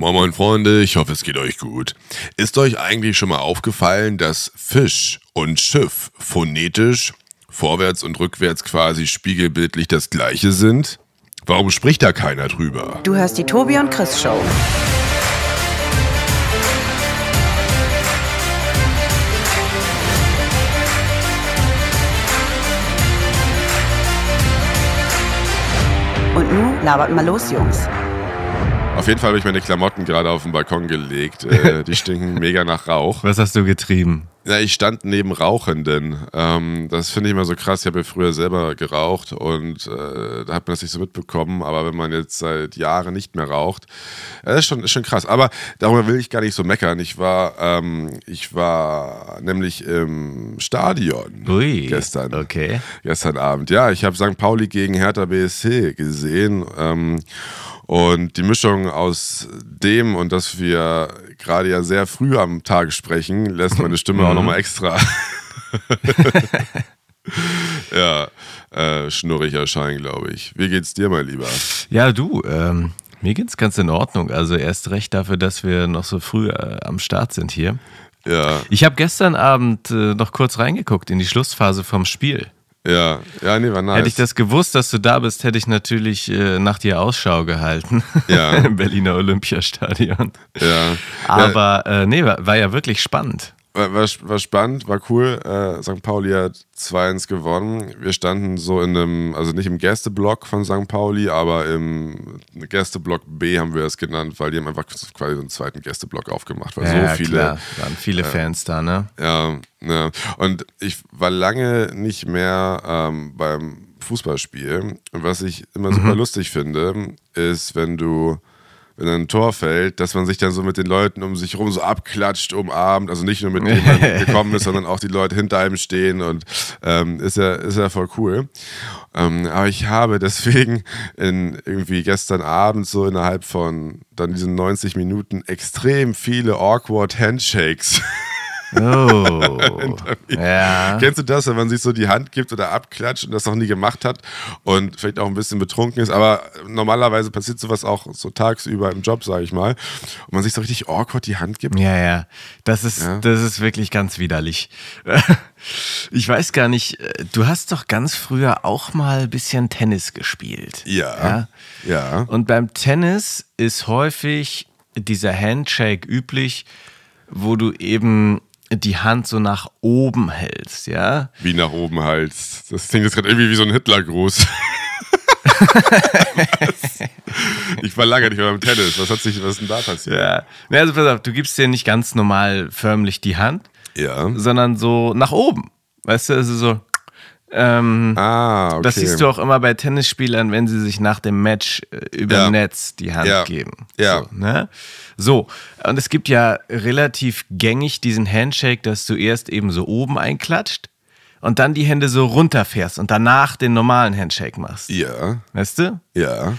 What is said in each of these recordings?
Moin Moin Freunde, ich hoffe es geht euch gut. Ist euch eigentlich schon mal aufgefallen, dass Fisch und Schiff phonetisch vorwärts und rückwärts quasi spiegelbildlich das gleiche sind? Warum spricht da keiner drüber? Du hörst die Tobi und Chris Show. Und nun labert mal los, Jungs. Auf jeden Fall habe ich meine Klamotten gerade auf den Balkon gelegt. Äh, die stinken mega nach Rauch. Was hast du getrieben? Ja, ich stand neben Rauchenden. Ähm, das finde ich immer so krass. Ich habe ja früher selber geraucht und äh, da hat man das nicht so mitbekommen. Aber wenn man jetzt seit Jahren nicht mehr raucht, äh, ist, schon, ist schon krass. Aber darüber will ich gar nicht so meckern. Ich war, ähm, ich war nämlich im Stadion Ui, gestern. okay. Gestern Abend. Ja, ich habe St. Pauli gegen Hertha BSC gesehen. Ähm, und die Mischung aus dem und dass wir gerade ja sehr früh am Tag sprechen, lässt meine Stimme auch nochmal extra ja, äh, schnurrig erscheinen, glaube ich. Wie geht's dir, mein Lieber? Ja, du, ähm, mir geht's ganz in Ordnung. Also erst recht dafür, dass wir noch so früh äh, am Start sind hier. Ja, Ich habe gestern Abend äh, noch kurz reingeguckt in die Schlussphase vom Spiel. Ja, ja, nee, war nice. Hätte ich das gewusst, dass du da bist, hätte ich natürlich äh, nach dir Ausschau gehalten. Ja. Im Berliner Olympiastadion. ja. Aber äh, nee, war, war ja wirklich spannend. War, war, war spannend, war cool. Äh, St. Pauli hat 2-1 gewonnen. Wir standen so in einem, also nicht im Gästeblock von St. Pauli, aber im Gästeblock B haben wir es genannt, weil die haben einfach quasi so einen zweiten Gästeblock aufgemacht, weil ja, so viele. klar, waren viele Fans da, ne? Ja, ja. Und ich war lange nicht mehr ähm, beim Fußballspiel. Und was ich immer super lustig finde, ist, wenn du, wenn ein Tor fällt, dass man sich dann so mit den Leuten um sich rum so abklatscht, umarmt. Also nicht nur mit denen man gekommen ist, sondern auch die Leute hinter einem stehen und ähm, ist ja, ist ja voll cool. Ähm, aber ich habe deswegen in irgendwie gestern Abend so innerhalb von dann diesen 90 Minuten extrem viele awkward Handshakes Oh. ja. Kennst du das, wenn man sich so die Hand gibt oder abklatscht und das noch nie gemacht hat und vielleicht auch ein bisschen betrunken ist, aber normalerweise passiert sowas auch so tagsüber im Job, sage ich mal, und man sich so richtig awkward die Hand gibt. Ja, ja. Das ist, Ja. das ist wirklich ganz widerlich. Ich weiß gar nicht, äh, du hast doch ganz früher auch mal ein bisschen Tennis gespielt. Ja. Ja. Und beim Tennis ist häufig dieser Handshake üblich, wo du eben die Hand so nach oben hältst, ja? Wie nach oben halt. Das klingt jetzt gerade irgendwie wie so ein Hitlergruß. Ich war lange nicht mehr beim Tennis. Was hat sich, was ist denn da passiert? Ja. Nee, Also pass auf, du gibst dir nicht ganz normal förmlich die Hand, Ja. sondern so nach oben. Weißt du, also so. Ähm, Ah, okay. Das siehst du auch immer bei Tennisspielern, wenn sie sich nach dem Match äh, über Ja. Netz die Hand Ja. geben. Ja. So, ne? so, und es gibt ja relativ gängig diesen Handshake, dass du erst eben so oben einklatscht und dann die Hände so runterfährst und danach den normalen Handshake machst. Ja. Weißt du? Ja.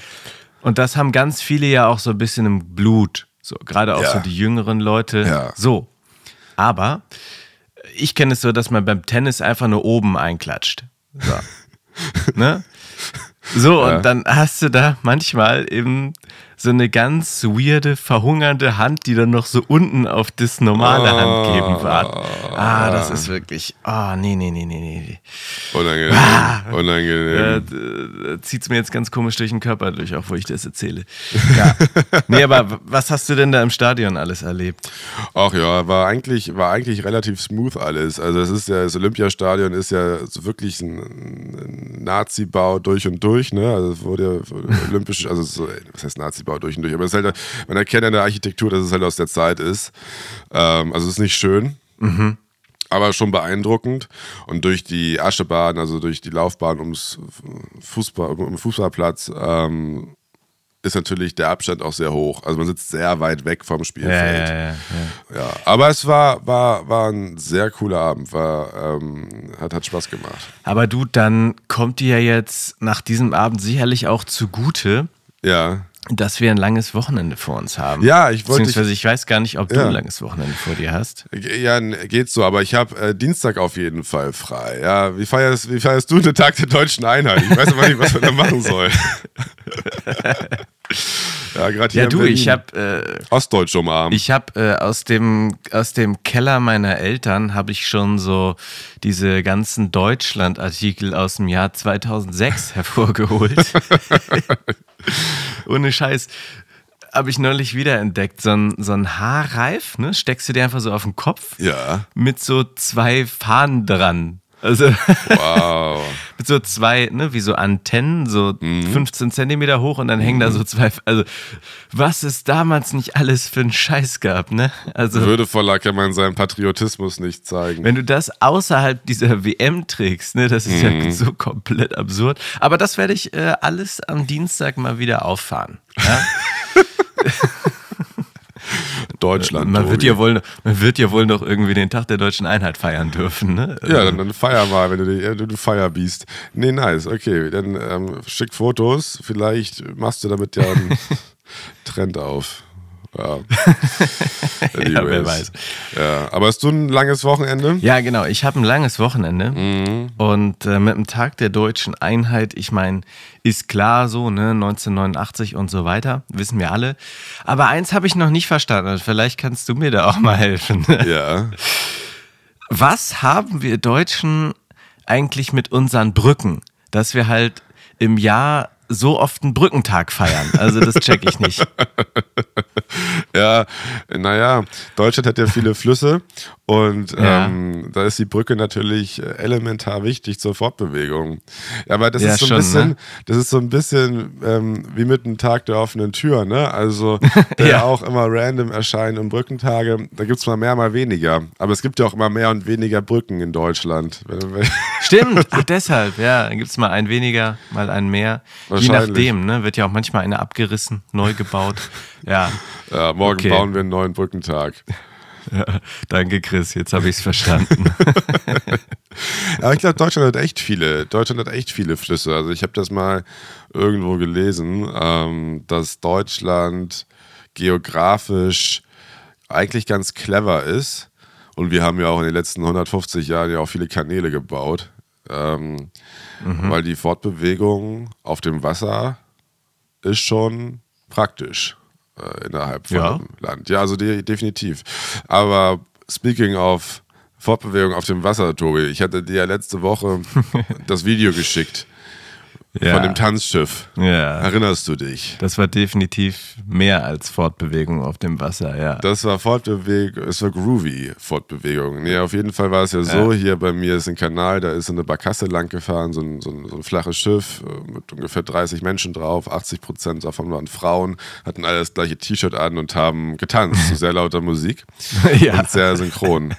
Und das haben ganz viele ja auch so ein bisschen im Blut. So, gerade auch Ja. so die jüngeren Leute. Ja. So. Aber ich kenne es so, dass man beim Tennis einfach nur oben einklatscht. So. ne? So, Ja. und dann hast du da manchmal eben so eine ganz weirde, verhungernde Hand, die dann noch so unten auf das normale Handgeben wartet. Ah, das ist wirklich. Ah, nee, nee, nee, nee, nee. Unangenehm. Ah. Unangenehm. Äh, zieht es mir jetzt ganz komisch durch den Körper durch, auch wo ich das erzähle. Ja. nee, aber was hast du denn da im Stadion alles erlebt? Ach ja, war eigentlich, war eigentlich relativ smooth alles. Also es ist ja, das Olympiastadion ist ja wirklich ein, ein Nazi-Bau durch und durch, ne? Also es wurde ja olympisch, also so, was heißt Nazi-Bau durch und durch, aber es ist halt, man erkennt an der Architektur, dass es halt aus der Zeit ist. Ähm, also es ist nicht schön. Aber schon beeindruckend. Und durch die Aschebahn, also durch die Laufbahn ums Fußball, um den Fußballplatz, ähm, ist natürlich der Abstand auch sehr hoch. Also man sitzt sehr weit weg vom Spielfeld. ja, ja. Ja, aber es war, war, war ein sehr cooler Abend, war, ähm, hat, hat Spaß gemacht. Aber du, dann kommt dir ja jetzt nach diesem Abend sicherlich auch zugute, Ja. Dass wir ein langes Wochenende vor uns haben. Ja, ich wollte- Beziehungsweise ich weiß gar nicht, ob du Ja. ein langes Wochenende vor dir hast. Ja, geht so, aber ich habe äh, Dienstag auf jeden Fall frei. Ja, wie feierst, wie feierst du den Tag der deutschen Einheit? Ich weiß aber nicht, was man da machen soll. Ja, gerade hier Ja, du, ich habe äh, Ostdeutsch umarmt. ich hab, äh, aus, dem, aus dem Keller meiner Eltern habe ich schon so diese ganzen Deutschland-Artikel aus dem Jahr 2006 hervorgeholt. Ohne Scheiß. Habe ich neulich wiederentdeckt. So ein, so ein Haarreif, ne? Steckst du dir einfach so auf den Kopf ja. mit so zwei Fahnen dran. Also Wow. mit so zwei, ne, wie so Antennen, so 15 Zentimeter hoch und dann hängen da so zwei. Also, was es damals nicht alles für einen Scheiß gab, ne? Also, Würdevoller kann man seinen Patriotismus nicht zeigen. wenn du das außerhalb dieser WM trägst, ne, das ist ja so komplett absurd. Aber das werde ich äh, alles am Dienstag mal wieder auffahren. Ja? Deutschland. Man, wird ja wohl, man wird ja wohl noch irgendwie den Tag der deutschen Einheit feiern dürfen, ne? Ja, dann, dann feier mal, wenn du, die, äh, du, du Feierbiest. Nee, nice, okay. Dann ähm, schick Fotos. Vielleicht machst du damit ja einen Trend auf. Ja, Ja, wer weiß. Ja, aber hast du ein langes Wochenende? Ja, genau. Ich habe ein langes Wochenende Mhm. und äh, mit dem Tag der deutschen Einheit, ich meine, ist klar so, ne, 1989 und so weiter, wissen wir alle. Aber eins habe ich noch nicht verstanden. Vielleicht kannst du mir da auch mal helfen. Ja. Was haben wir Deutschen eigentlich mit unseren Brücken, dass wir halt im Jahr so oft einen Brückentag feiern? Also das check ich nicht. Ja, naja, Deutschland hat ja viele Flüsse und Ja. ähm, da ist die Brücke natürlich elementar wichtig zur Fortbewegung. Ja, aber das Ja, ist so ein schon, bisschen, ne? das ist so ein bisschen ähm, wie mit einem Tag der offenen Tür, ne? Also der Ja. auch immer random erscheint und Brückentage, da gibt es mal mehr, mal weniger. Aber es gibt ja auch immer mehr und weniger Brücken in Deutschland. Stimmt, ach deshalb, ja. Dann gibt es mal einen weniger, mal einen mehr. Je nachdem, ne? Wird ja auch manchmal eine abgerissen, neu gebaut. Ja. Ja, morgen Okay. bauen wir einen neuen Brückentag. ja. Danke, Chris. Jetzt habe ich es verstanden. Aber ich glaube, Deutschland hat echt viele. Deutschland hat echt viele Flüsse. Also ich habe das mal irgendwo gelesen, ähm, dass Deutschland geografisch eigentlich ganz clever ist. Und wir haben ja auch in den letzten 150 Jahren ja auch viele Kanäle gebaut. Ähm, Weil die Fortbewegung auf dem Wasser ist schon praktisch äh, innerhalb von Ja. Land. Ja, also de definitiv. Aber speaking of Fortbewegung auf dem Wasser, Tobi, ich hatte dir ja letzte Woche das Video geschickt Ja. von dem Tanzschiff. Ja. Erinnerst du dich? Das war definitiv mehr als Fortbewegung auf dem Wasser, ja. Das war Fortbewegung, es war groovy Fortbewegung. Nee, auf jeden Fall war es ja so, hier bei mir ist ein Kanal, da ist eine Barkasse lang gefahren, so ein, so ein, so ein flaches Schiff äh, mit ungefähr 30 Menschen drauf, 80 Prozent davon waren Frauen, hatten alle das gleiche T-Shirt an und haben getanzt zu sehr lauter Musik Ja. und sehr synchron.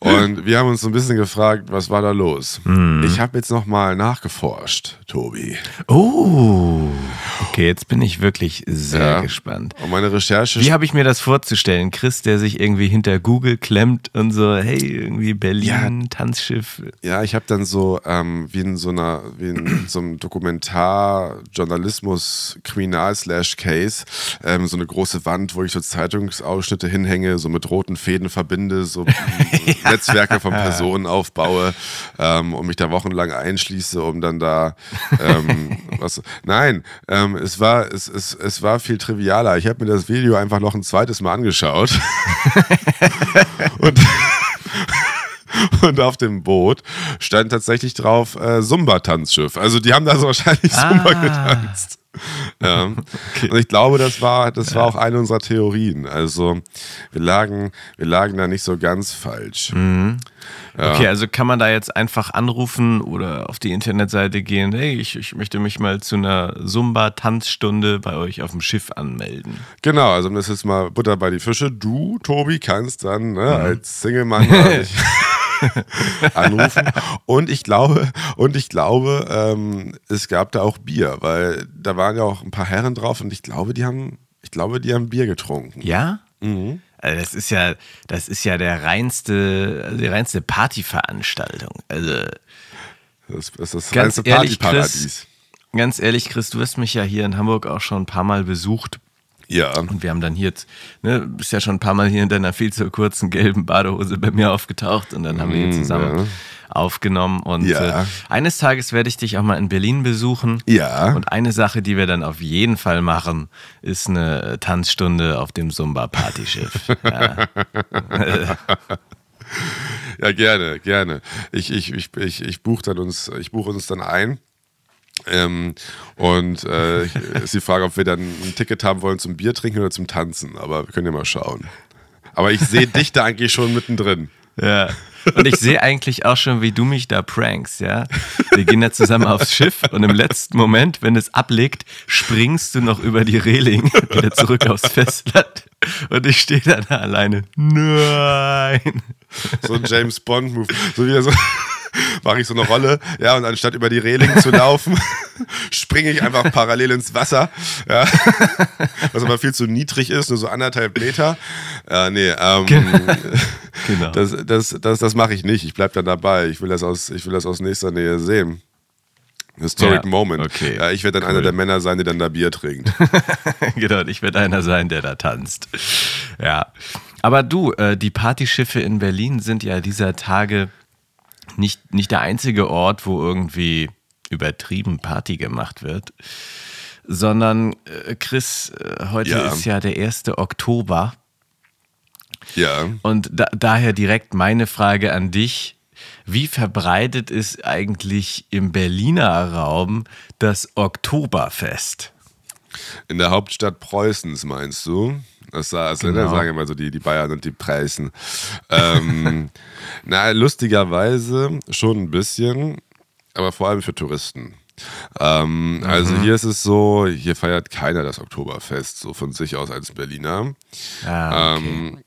Und wir haben uns so ein bisschen gefragt, was war da los? Mhm. Ich habe jetzt nochmal nachgeforscht, Tobi. Oh, okay, jetzt bin ich wirklich sehr Ja. gespannt. Und meine Recherche Wie habe ich mir das vorzustellen? Chris, der sich irgendwie hinter Google klemmt und so, hey, irgendwie Berlin, Tanzschiff. Ja, ich habe dann so ähm, wie in so einer, wie in so einem Dokumentar, Journalismus, Kriminal slash Case, ähm, so eine große Wand, wo ich so Zeitungsausschnitte hinhänge, so mit roten Fäden verbinde, so Netzwerke von Personen aufbaue ähm, und mich da wochenlang einschließe, um dann da ähm, was. Nein, ähm, es war es, es, es war viel trivialer. Ich habe mir das Video einfach noch ein zweites Mal angeschaut. und und auf dem Boot stand tatsächlich drauf äh, Zumba-Tanzschiff. Also die haben da so wahrscheinlich Ah. getanzt. Ja. Und ich glaube, das war, das war auch eine unserer Theorien. Also wir lagen, wir lagen da nicht so ganz falsch. Okay, also kann man da jetzt einfach anrufen oder auf die Internetseite gehen, hey, ich, ich möchte mich mal zu einer Zumba-Tanzstunde bei euch auf dem Schiff anmelden. Genau, also das jetzt mal Butter bei die Fische. Du, Tobi, kannst dann ne, Mhm. als Single-Mann anrufen. Und ich glaube, und ich glaube, ähm, es gab da auch Bier, weil da waren ja auch ein paar Herren drauf und ich glaube, die haben, ich glaube, die haben Bier getrunken. Ja? Mhm. Also das ist ja, das ist ja der reinste, also die reinste Partyveranstaltung. Also Das, ist das Ganz reinste ehrlich, Partyparadies. ganz ehrlich, Chris, du hast mich ja hier in Hamburg auch schon ein paar Mal besucht. Ja. Und wir haben dann hier, ne, bist ja schon ein paar Mal hier in deiner viel zu kurzen gelben Badehose bei mir aufgetaucht und dann haben wir hier zusammen ja. aufgenommen. Und Ja. äh, eines Tages werde ich dich auch mal in Berlin besuchen. Ja. Und eine Sache, die wir dann auf jeden Fall machen, ist eine Tanzstunde auf dem Zumba-Partyschiff. ja. Ja, gerne, gerne. Ich, ich, ich, ich, ich buche dann uns, ich buche uns dann ein. Ähm, und äh, ist die Frage, ob wir dann ein Ticket haben wollen zum Bier trinken oder zum Tanzen. Aber wir können ja mal schauen. Aber ich sehe dich da eigentlich schon mittendrin. Ja. Und ich sehe eigentlich auch schon, wie du mich da prankst, ja. Wir gehen da zusammen aufs Schiff und im letzten Moment, wenn es ablegt, springst du noch über die Reling wieder zurück aufs Festland. Und ich stehe da, da alleine. Nein. So ein James Bond-Move. So wieder so. Mache ich so eine Rolle, ja, und anstatt über die Reling zu laufen, springe ich einfach parallel ins Wasser, ja, was aber viel zu niedrig ist, nur so anderthalb Meter. Ja, nee, ähm, Genau. das, das, das, das mache ich nicht. Ich bleibe dann dabei. Ich will das aus, ich will das aus nächster Nähe sehen. Historic Ja, Moment. okay, Ja, ich werde dann einer der Männer sein, der dann da Bier trinkt. genau, ich werde einer sein, der da tanzt. Ja. Aber du, äh, die Partyschiffe in Berlin sind ja dieser Tage nicht, nicht der einzige Ort, wo irgendwie übertrieben Party gemacht wird. Sondern, äh, Chris, äh, heute Ja. ist ja der 1. Oktober. Ja. Und da, daher direkt meine Frage an dich. Wie verbreitet ist eigentlich im Berliner Raum das Oktoberfest? In der Hauptstadt Preußens, meinst du? Das sa- also, Genau. da sagen immer so die, die Bayern und die Preußen. Ähm, na, lustigerweise schon ein bisschen, aber vor allem für Touristen. Ähm, Also Mhm. hier ist es so, hier feiert keiner das Oktoberfest, so von sich aus als Berliner. Ah, okay. Ähm,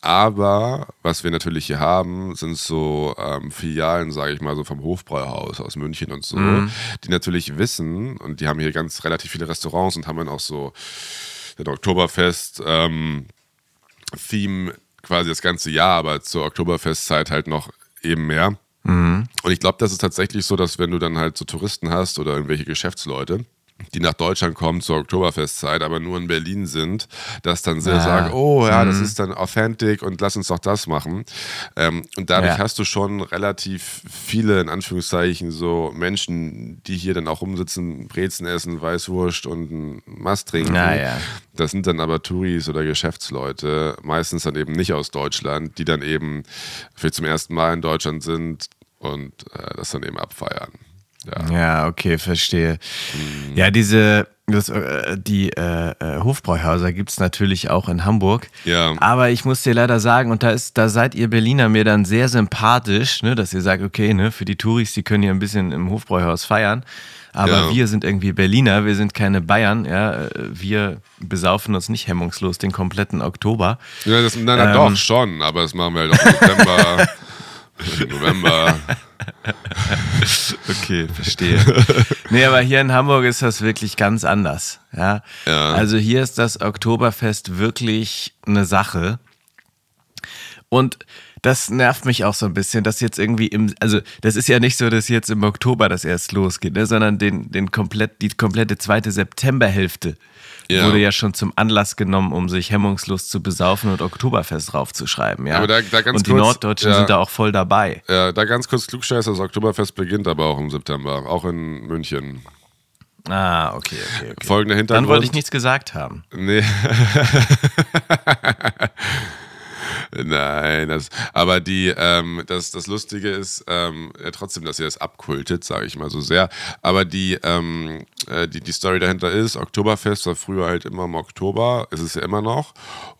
aber was wir natürlich hier haben, sind so ähm, Filialen, sage ich mal, so vom Hofbräuhaus aus München und so, Mhm. die natürlich wissen und die haben hier ganz relativ viele Restaurants und haben dann auch so den Oktoberfest ähm, Theme quasi das ganze Jahr, aber zur Oktoberfestzeit halt noch eben mehr. Und ich glaube, das ist tatsächlich so, dass wenn du dann halt so Touristen hast oder irgendwelche Geschäftsleute, die nach Deutschland kommen zur Oktoberfestzeit, aber nur in Berlin sind, dass dann sehr Ah. sagen, oh ja, das ist dann authentic und lass uns doch das machen. Ähm, und dadurch Ja. hast du schon relativ viele, in Anführungszeichen, so Menschen, die hier dann auch rumsitzen, Brezen essen, Weißwurst und Mast trinken. Ja. Das sind dann aber Touris oder Geschäftsleute, meistens dann eben nicht aus Deutschland, die dann eben für zum ersten Mal in Deutschland sind und äh, das dann eben abfeiern. Ja. Ja, okay, verstehe. Mhm. Ja, diese, das, äh, die äh, äh, Hofbräuhäuser gibt es natürlich auch in Hamburg. Ja. Aber ich muss dir leider sagen, und da ist, da seid ihr Berliner mir dann sehr sympathisch, ne, dass ihr sagt, okay, ne, für die Touris, die können hier ein bisschen im Hofbräuhaus feiern. Aber Ja. wir sind irgendwie Berliner, wir sind keine Bayern, ja. äh, Wir besaufen uns nicht hemmungslos den kompletten Oktober. Ja, das, na Ähm. doch, schon, aber das machen wir halt auch im September, November. Okay, verstehe. nee, aber hier in Hamburg ist das wirklich ganz anders. Ja? Ja. Also hier ist das Oktoberfest wirklich eine Sache. Und das nervt mich auch so ein bisschen, dass jetzt irgendwie im, also das ist ja nicht so, dass jetzt im Oktober das erst losgeht, ne, sondern den, den komplett, die komplette zweite Septemberhälfte Ja. wurde ja schon zum Anlass genommen, um sich hemmungslos zu besaufen und Oktoberfest draufzuschreiben. Ja? Aber da- da ganz und die kurz, Norddeutschen ja. sind da auch voll dabei. Ja, da ganz kurz Klugscheiß, das Oktoberfest beginnt aber auch im September, auch in München. Ah, okay, okay, okay. Folgender Hintergrund. Dann wollte ich nichts gesagt haben. Nee. Nein, das, aber die, ähm, das, das Lustige ist ähm, ja, trotzdem, dass ihr das abkultet, sage ich mal so sehr. Aber die, ähm, äh, die, die Story dahinter ist, Oktoberfest war früher halt immer im Oktober, ist es ja immer noch.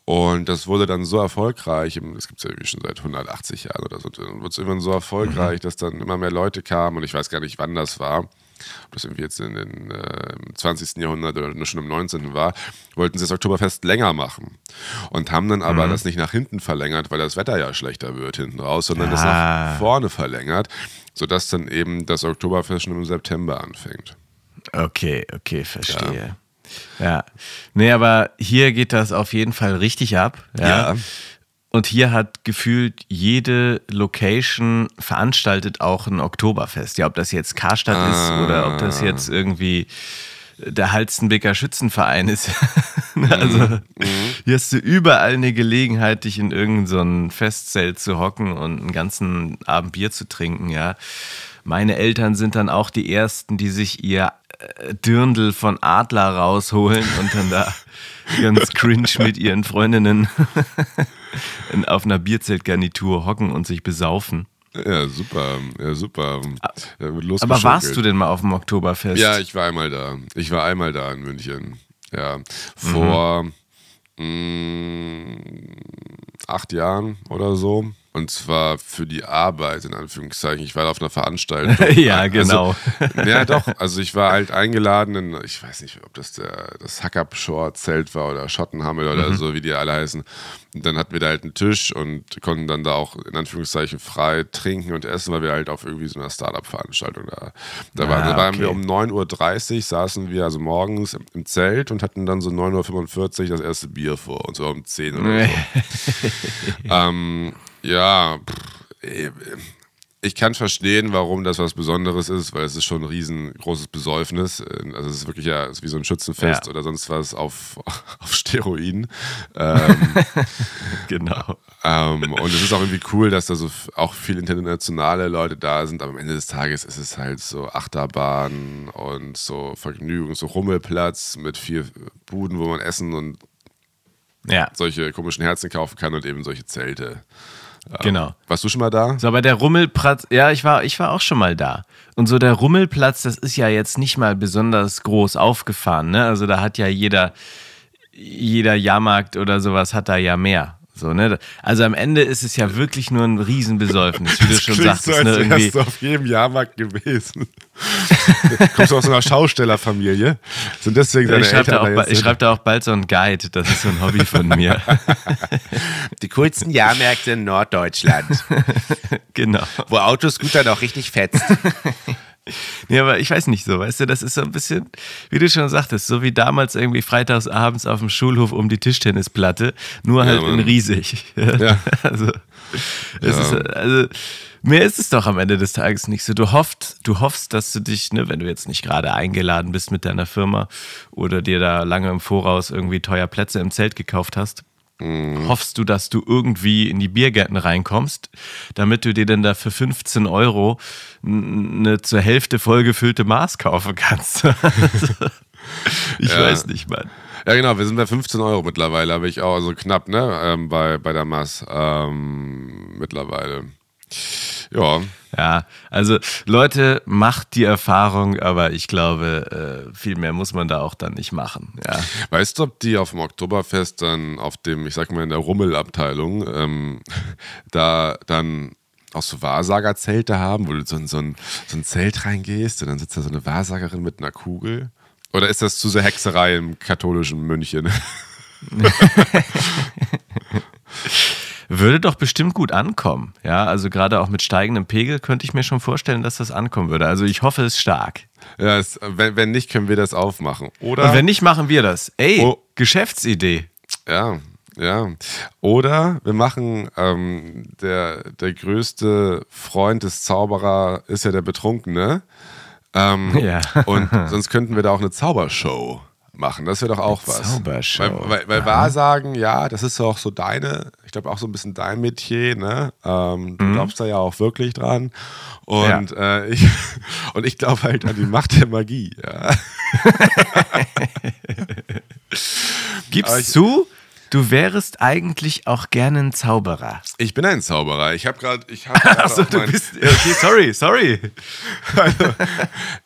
Und das wurde dann so erfolgreich, das gibt es ja irgendwie schon seit 180 Jahren oder so, dann wurde es irgendwann so erfolgreich, dass dann immer mehr Leute kamen und ich weiß gar nicht, wann das war ob das irgendwie jetzt in den, äh, im 20. Jahrhundert oder nur schon im 19. war, wollten sie das Oktoberfest länger machen. Und haben dann aber das nicht nach hinten verlängert, weil das Wetter ja schlechter wird hinten raus, sondern das Ah. nach vorne verlängert, sodass dann eben das Oktoberfest schon im September anfängt. Okay, okay, verstehe. Ja. Nee, aber hier geht das auf jeden Fall richtig ab. Ja. Ja. Und hier hat gefühlt jede Location veranstaltet auch ein Oktoberfest. Ja, ob das jetzt Karstadt ist oder ob das jetzt irgendwie der Halstenbecker Schützenverein ist. also hier hast du überall eine Gelegenheit, dich in irgendein so Festzelt zu hocken und einen ganzen Abend Bier zu trinken, ja. Meine Eltern sind dann auch die ersten, die sich ihr äh, Dirndl von Adler rausholen und dann da ganz cringe mit ihren Freundinnen auf einer Bierzeltgarnitur hocken und sich besaufen. Ja, super, ja, super. Ja, Aber warst du denn mal auf dem Oktoberfest? Ja, ich war einmal da. Ich war einmal da in München. Ja, vor mhm. mh, mm, acht Jahren oder so. Und zwar für die Arbeit, in Anführungszeichen. Ich war auf einer Veranstaltung. ja, genau. Also, ja, doch. Also ich war halt eingeladen in, ich weiß nicht, ob das der, das Hackup-Shore-Zelt war oder Schottenhammel oder mhm. so, wie die alle heißen. Und dann hatten wir da halt einen Tisch und konnten dann da auch in Anführungszeichen frei trinken und essen, weil wir halt auf irgendwie so einer Startup-Veranstaltung da, da ah, waren. Da waren okay. wir um 9.30 Uhr, saßen wir also morgens im Zelt und hatten dann so 9.45 Uhr das erste Bier vor, und so um 10 oder so. ähm, ja, pff, ich kann verstehen, warum das was Besonderes ist, weil es ist schon ein riesengroßes Besäufnis. Also es ist wirklich ja ist wie so ein Schützenfest ja. oder sonst was auf, auf Steroiden. Ähm, genau. Ähm, und es ist auch irgendwie cool, dass da so auch viele internationale Leute da sind, aber am Ende des Tages ist es halt so Achterbahn und so Vergnügung, so Rummelplatz mit vier Buden, wo man essen und ja. solche komischen Herzen kaufen kann und eben solche Zelte. Genau. Warst du schon mal da? So, aber der Rummelplatz, ja, ich war, ich war auch schon mal da. Und so der Rummelplatz, das ist ja jetzt nicht mal besonders groß aufgefahren, ne? Also da hat ja jeder, jeder Jahrmarkt oder sowas hat da ja mehr. So, ne? Also am Ende ist es ja wirklich nur ein Riesenbesäufnis, wie du schon sagst. So, als ne? Irgendwie. wärst du auf jedem Jahrmarkt gewesen. Kommst du aus so einer Schaustellerfamilie? Sind deswegen deine ich schreibe da, auch, schreib da auch bald so ein Guide, das ist so ein Hobby von mir. Die coolsten Jahrmärkte in Norddeutschland. genau. Wo Autos gut dann auch richtig fetzt. Nee, aber ich weiß nicht so, weißt du, das ist so ein bisschen, wie du schon sagtest, so wie damals irgendwie freitags abends auf dem Schulhof um die Tischtennisplatte, nur halt ja, in riesig. Ja. Also, ja. Ist, also, mehr ist es doch am Ende des Tages nicht so. Du hoffst, du hoffst, dass du dich, ne, wenn du jetzt nicht gerade eingeladen bist mit deiner Firma oder dir da lange im Voraus irgendwie teuer Plätze im Zelt gekauft hast, Mhm. Hoffst du, dass du irgendwie in die Biergärten reinkommst, damit du dir dann da für 15 Euro eine zur Hälfte vollgefüllte Maß kaufen kannst? ich ja. weiß nicht, Mann. Ja, genau, wir sind bei 15 Euro mittlerweile, aber ich auch, also knapp, ne, ähm, bei, bei der Maß ähm, mittlerweile. Ja. Ja, also Leute, macht die Erfahrung, aber ich glaube, äh, viel mehr muss man da auch dann nicht machen. Ja. Weißt du, ob die auf dem Oktoberfest dann auf dem, ich sag mal, in der Rummelabteilung, ähm, da dann auch so Wahrsagerzelte haben, wo du so in so ein, so ein Zelt reingehst und dann sitzt da so eine Wahrsagerin mit einer Kugel? Oder ist das zu sehr Hexerei im katholischen München? Würde doch bestimmt gut ankommen. Ja, also gerade auch mit steigendem Pegel könnte ich mir schon vorstellen, dass das ankommen würde. Also ich hoffe es stark. Ja, es, wenn, wenn nicht, können wir das aufmachen. Oder? Und wenn nicht, machen wir das. Ey, oh. Geschäftsidee. Ja, ja. Oder wir machen ähm, der, der größte Freund des Zauberer ist ja der Betrunkene. Ähm, ja. und sonst könnten wir da auch eine Zaubershow machen. Das wäre doch auch was. Zaubershow. Weil, weil, weil Wahrsagen, ja, das ist auch so deine, ich glaube auch so ein bisschen dein Metier, ne? Ähm, du mhm. glaubst da ja auch wirklich dran. Und, ja. äh, ich, und ich glaube halt an die Macht der Magie. Ja. Gibst ich, zu? Du wärst eigentlich auch gerne ein Zauberer. Ich bin ein Zauberer. Ich habe gerade, habe. Achso, du bist. Okay, sorry, sorry. also,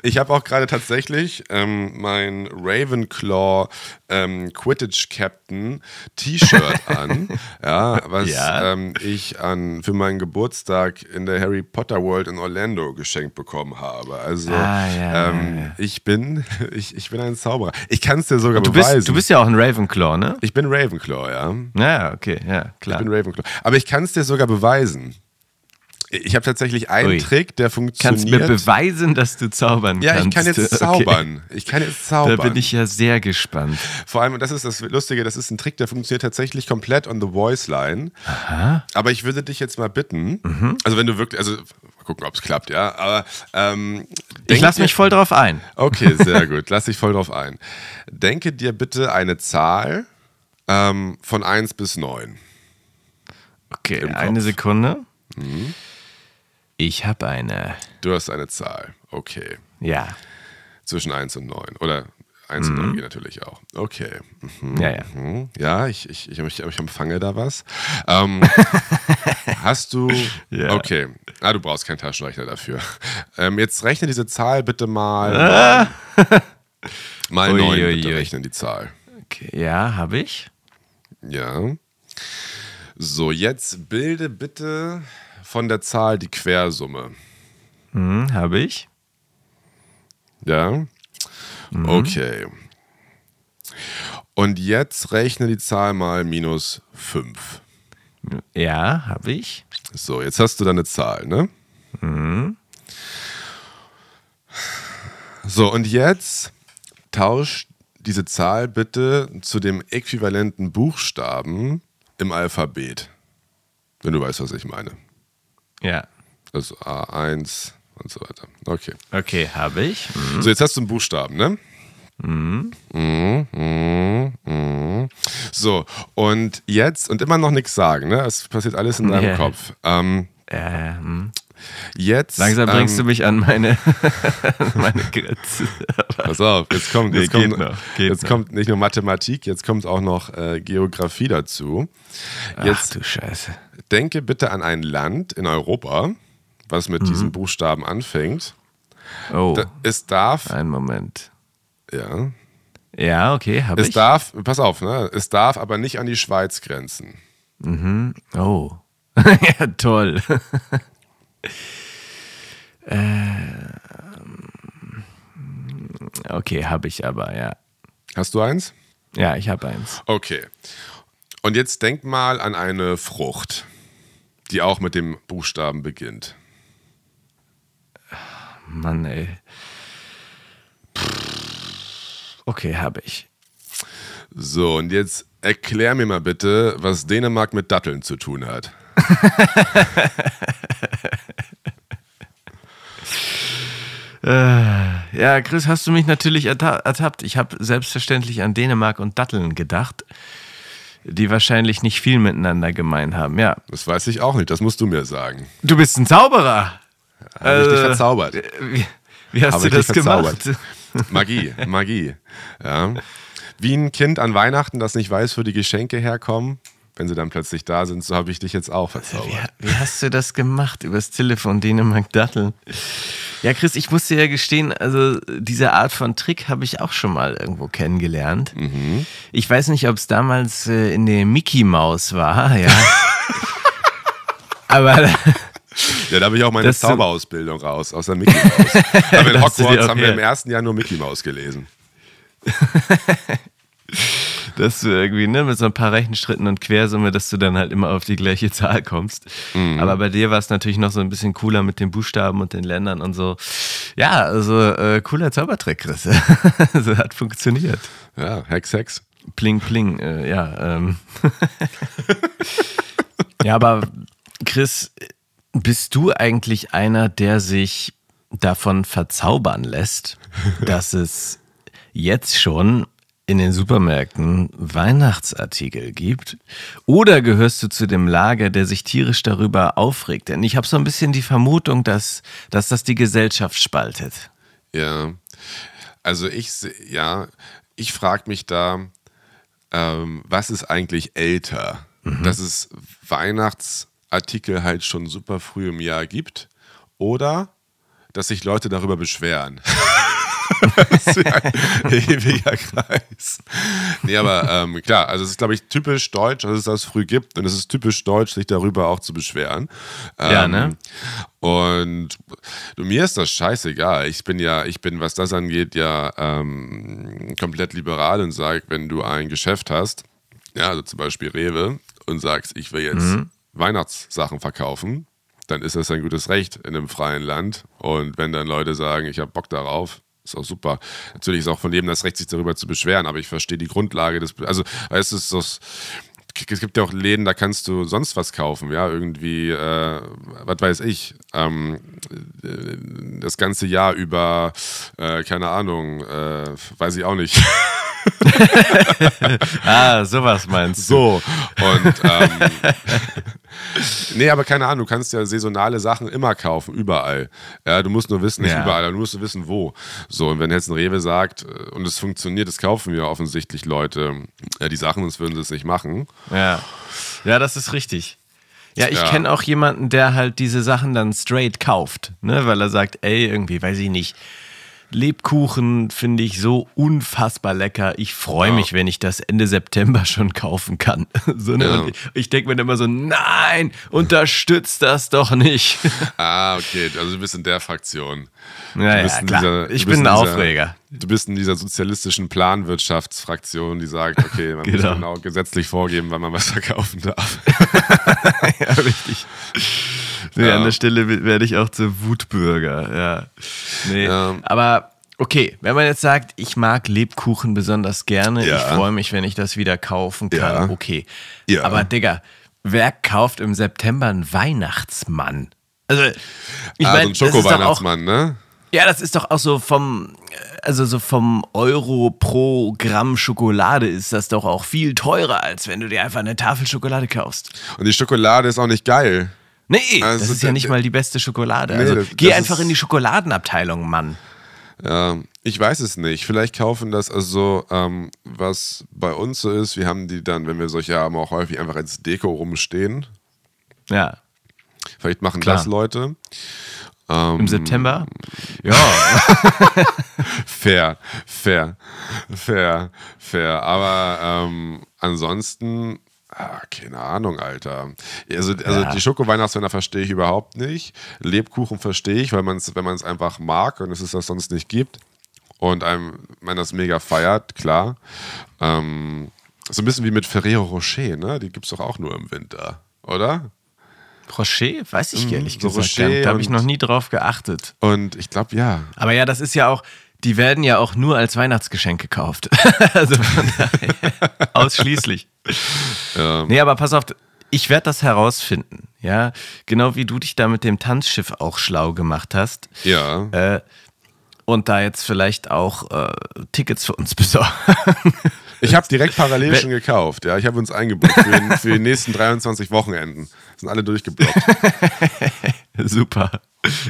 ich habe auch gerade tatsächlich ähm, mein Ravenclaw ähm, Quidditch Captain T-Shirt an, ja, was ja. Ähm, ich an für meinen Geburtstag in der Harry Potter World in Orlando geschenkt bekommen habe. Also ah, ja, ähm, ja, ich bin, ich, ich bin ein Zauberer. Ich kann es dir sogar du beweisen. Bist, du bist ja auch ein Ravenclaw, ne? Ich bin Ravenclaw, ja. Ja, okay, ja, klar. Ich bin Ravenclaw. Aber ich kann es dir sogar beweisen. Ich habe tatsächlich einen Ui. Trick, der funktioniert. Kannst mir beweisen, dass du zaubern kannst. Ja, ich kann jetzt zaubern. Okay. Ich kann jetzt zaubern. Da bin ich ja sehr gespannt. Vor allem, und das ist das Lustige, das ist ein Trick, der funktioniert tatsächlich komplett on the voice line. Aha. Aber ich würde dich jetzt mal bitten, mhm. also wenn du wirklich, also mal gucken, ob es klappt, ja. Aber ähm, Ich lasse mich voll drauf ein. Okay, sehr gut. Lass dich voll drauf ein. Denke dir bitte eine Zahl ähm, von 1 bis 9. Okay, eine. Sekunde. Ich habe eine. Du hast eine Zahl. Okay. Ja. Zwischen 1 und 9. Oder 1 und 9 geht natürlich auch. Okay. Ja, ja. Mhm. Ja, ich, ich, ich, ich, empfange da was. Ähm, hast du. Ja. Okay. Ah, du brauchst keinen Taschenrechner dafür. Ähm, jetzt rechne diese Zahl bitte mal. Mal Ui, 9 ui, bitte ui. rechnen, die Zahl. Okay, ja, habe ich. Ja. So, jetzt bilde bitte von der Zahl die Quersumme. Hm, habe ich. Ja. Okay. Und jetzt rechne die Zahl mal minus 5. Ja, habe ich. So, jetzt hast du deine Zahl, ne? So, und jetzt tausch diese Zahl bitte zu dem äquivalenten Buchstaben im Alphabet. Wenn du weißt, was ich meine. Ja. Also A1 und so weiter. Okay. Okay, habe ich. Hm. So, jetzt hast du einen Buchstaben, ne? Mhm, mhm, mhm. So, und jetzt, und immer noch nichts sagen, ne? Es passiert alles in deinem Ja. Kopf. Ähm, Äh, hm. Jetzt. Langsam bringst du ähm, mich an meine, meine Grenze. Pass auf, jetzt kommt, Nee, jetzt geht kommt, noch, jetzt kommt nicht nur Mathematik, jetzt kommt auch noch äh, Geografie dazu. Ach Jetzt du Scheiße. denke bitte an ein Land in Europa, was mit diesem Buchstaben anfängt. Oh, Da, es darf, einen Moment. ja, Ja, okay, habe es ich. darf, pass auf, ne? Es darf aber nicht an die Schweiz grenzen. Oh. ja, toll. ähm, okay, habe ich aber, ja. Hast du eins? Ja, ich habe eins. Okay. Und jetzt denk mal an eine Frucht, die auch mit dem Buchstaben beginnt. Mann, ey. Okay, habe ich. So, und jetzt erklär mir mal bitte, was Dänemark mit Datteln zu tun hat. Ja, Chris, hast du mich natürlich erta ertappt. Ich habe selbstverständlich an Dänemark und Datteln gedacht, die wahrscheinlich nicht viel miteinander gemein haben. Ja, Das weiß ich auch nicht, das musst du mir sagen. du bist ein Zauberer. Habe ich dich Äh, verzaubert. Wie, wie hast Habe du das gemacht? Magie, Magie. Ja. Wie ein Kind an Weihnachten, das nicht weiß, wo die Geschenke herkommen, wenn sie dann plötzlich da sind, so habe ich dich jetzt auch verzaubert. Wie, wie hast du das gemacht übers Telefon, Dänemark Datteln? Ja, Chris, ich muss dir ja gestehen, also diese Art von Trick habe ich auch schon mal irgendwo kennengelernt. Ich weiß nicht, ob es damals äh, in der Mickey Maus war, ja. Aber Ja, da habe ich auch meine Zauberausbildung raus, aus der Mickey Maus. Aber in Hogwarts haben wir im ersten Jahr nur Mickey Maus gelesen. dass du irgendwie, ne, mit so ein paar Rechenschritten und Quersumme, dass du dann halt immer auf die gleiche Zahl kommst. Aber bei dir war es natürlich noch so ein bisschen cooler mit den Buchstaben und den Ländern und so. Ja, also äh, cooler Zaubertrick, Chris. also hat funktioniert. Ja, Hex, Hex. Pling, pling, äh, ja. Ähm. ja, aber Chris, bist du eigentlich einer, der sich davon verzaubern lässt, dass es jetzt schon in den Supermärkten Weihnachtsartikel gibt? Oder gehörst du zu dem Lager, der sich tierisch darüber aufregt? Denn ich habe so ein bisschen die Vermutung, dass, dass das die Gesellschaft spaltet. Ja. Also ich, ja, ich frage mich da, ähm, was ist eigentlich älter? Dass es Weihnachtsartikel halt schon super früh im Jahr gibt oder dass sich Leute darüber beschweren. das ist ja ein ewiger Kreis. Nee, aber ähm, klar, also es ist, glaube ich, typisch deutsch, dass es das früh gibt und es ist typisch deutsch, sich darüber auch zu beschweren. Ja, Ähm, ne? Und mir ist das scheißegal. Ich bin ja, ich bin, was das angeht, ja ähm, komplett liberal und sage, wenn du ein Geschäft hast, ja, also zum Beispiel Rewe, und sagst, ich will jetzt Weihnachtssachen verkaufen, dann ist das ein gutes Recht in einem freien Land. Und wenn dann Leute sagen, ich habe Bock darauf, ist auch super. Natürlich ist auch von jedem das Recht, sich darüber zu beschweren, aber ich verstehe die Grundlage des, also weißt du, es ist das es gibt ja auch Läden, da kannst du sonst was kaufen, ja, irgendwie, äh, was weiß ich, ähm, äh, das ganze Jahr über, äh, keine Ahnung, äh, weiß ich auch nicht. Ah, sowas meinst du. So. Und ähm, nee, aber keine Ahnung, du kannst ja saisonale Sachen immer kaufen, überall. Ja, du musst nur wissen, nicht Ja. überall, aber du musst nur wissen, wo. So, und wenn jetzt ein Rewe sagt, äh, und es funktioniert, das kaufen ja offensichtlich Leute, äh, die Sachen, sonst würden sie es nicht machen. Ja. Ja, das ist richtig. Ja, ich Ja. kenne auch jemanden, der halt diese Sachen dann straight kauft, ne, weil er sagt, ey, irgendwie, weiß ich nicht, Lebkuchen finde ich so unfassbar lecker. Ich freue Ja. mich, wenn ich das Ende September schon kaufen kann. So, ne? Ja. Ich denke mir dann immer so, nein, unterstützt das doch nicht. Ah, okay, also du bist in der Fraktion. Ja, ja, klar. dieser- ich bin ein in dieser- Aufreger. Du bist in dieser sozialistischen Planwirtschaftsfraktion, die sagt, okay, man muss Genau. genau gesetzlich vorgeben, wann man was verkaufen darf. ja, richtig. Nee, Ja. an der Stelle werde ich auch zur Wutbürger, ja. Nee, Ja. aber okay, wenn man jetzt sagt, ich mag Lebkuchen besonders gerne, Ja. ich freue mich, wenn ich das wieder kaufen kann, okay. Ja. Aber Digga, wer kauft im September einen Weihnachtsmann? Also, ich ah, meine, so ein Schoko-Weihnachtsmann, ne? Ja, das ist doch auch so vom, also so vom Euro pro Gramm Schokolade ist das doch auch viel teurer, als wenn du dir einfach eine Tafel Schokolade kaufst. Und die Schokolade ist auch nicht geil. Nee, Also das ist ja nicht mal die beste Schokolade. Nee, Also, das- geh das einfach in die Schokoladenabteilung, Mann. Ja, ich weiß es nicht. Vielleicht kaufen das also, ähm, was bei uns so ist, wir haben die dann, wenn wir solche haben, auch häufig einfach als Deko rumstehen. Ja. Vielleicht machen Klar. das Leute. Ähm, Im September? Ja. Fair, fair, fair, fair. Aber ähm, ansonsten, ah, keine Ahnung, Alter. Also, also Ja. die Schoko-Weihnachtsmänner verstehe ich überhaupt nicht. Lebkuchen verstehe ich, weil man's, wenn man es einfach mag und es ist das sonst nicht gibt. Und einem, man das mega feiert, klar. Ähm, so ein bisschen wie mit Ferrero Rocher, ne? Die gibt es doch auch nur im Winter, oder? Rocher? Weiß ich ehrlich Mm, so gesagt Rocher. Da habe ich noch nie drauf geachtet. Und ich glaube, ja. Aber ja, das ist ja auch, die werden ja auch nur als Weihnachtsgeschenk gekauft. also von daher, ausschließlich. Nee, aber pass auf, ich werde das herausfinden. Ja, genau wie du dich da mit dem Tanzschiff auch schlau gemacht hast. Ja. Äh, und da jetzt vielleicht auch äh, Tickets für uns besorgen. Ich habe direkt parallel schon gekauft. Ja, ich habe uns eingebucht für, den, für die nächsten 23 Wochenenden. Sind alle durchgeblockt. Super.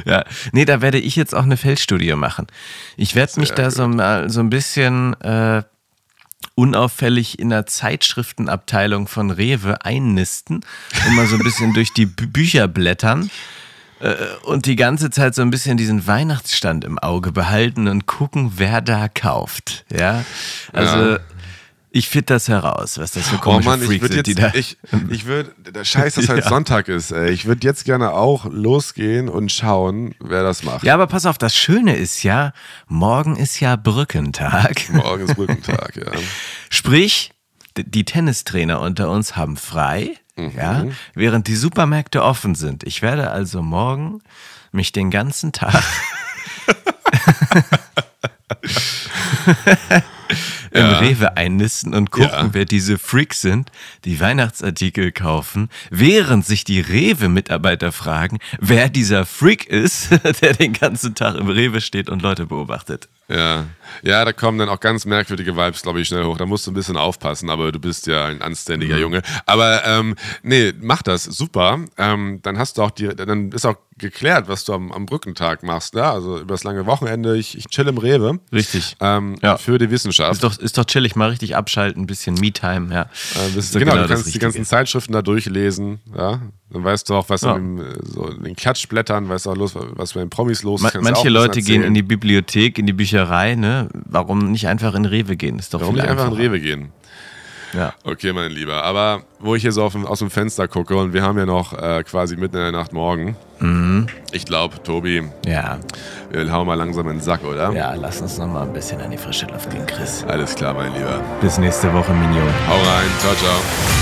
Ja, nee, da werde ich jetzt auch eine Feldstudie machen. Ich werde mich da so mal so ein bisschen äh, unauffällig in der Zeitschriftenabteilung von Rewe einnisten und mal so ein bisschen durch die Bü Bücher blättern äh, und die ganze Zeit so ein bisschen diesen Weihnachtsstand im Auge behalten und gucken, wer da kauft. Ja, also Ja. Ich finde das heraus, was das für Oh komische Mann, ich Freaks würde sind, die jetzt, da. ich, ich würde, der Scheiß, dass halt Ja. Sonntag ist, ey. Ich würde jetzt gerne auch losgehen und schauen, wer das macht. Ja, aber pass auf, das Schöne ist ja, morgen ist ja Brückentag. Morgen ist Brückentag, ja. Sprich, die Tennistrainer unter uns haben frei, Mhm. ja, während die Supermärkte offen sind. Ich werde also morgen mich den ganzen Tag im Rewe einnisten und gucken, Ja. wer diese Freaks sind, die Weihnachtsartikel kaufen, während sich die Rewe-Mitarbeiter fragen, wer dieser Freak ist, der den ganzen Tag im Rewe steht und Leute beobachtet. Ja. Ja, da kommen dann auch ganz merkwürdige Vibes, glaube ich, schnell hoch. Da musst du ein bisschen aufpassen, aber du bist ja ein anständiger Junge. Aber ähm, nee, mach das, super. Ähm, dann hast du auch die, dann ist auch geklärt, was du am, am Brückentag machst. Ne? Also über das lange Wochenende, ich, ich chill im Rewe. Richtig. Ähm, Ja. Für die Wissenschaft. Ist doch, ist doch chillig, mal richtig abschalten, ein bisschen Me-Time, ja. Äh, bist, Ist doch genau, du kannst die ganzen Zeitschriften da durchlesen, ja. Dann weißt du auch, was Ja. in, äh, so in den Klatschblättern, weißt du auch los, was bei den Promis los ist. Ma kannst du auch manche Leute gehen in erzählen. die Bibliothek, in die Bücherei, ne? Warum nicht einfach in Rewe gehen? Ist doch Warum nicht einfach in. Rewe gehen? Ja. Okay, mein Lieber. Aber wo ich hier so dem, aus dem Fenster gucke und wir haben ja noch äh, quasi mitten in der Nacht morgen. Mhm. Ich glaube, Tobi, ja, wir hauen mal langsam in den Sack, oder? ja, lass uns noch mal ein bisschen an die frische Luft gehen, Chris. Alles klar, mein Lieber. Bis nächste Woche, Minion. Hau rein. Ciao, ciao.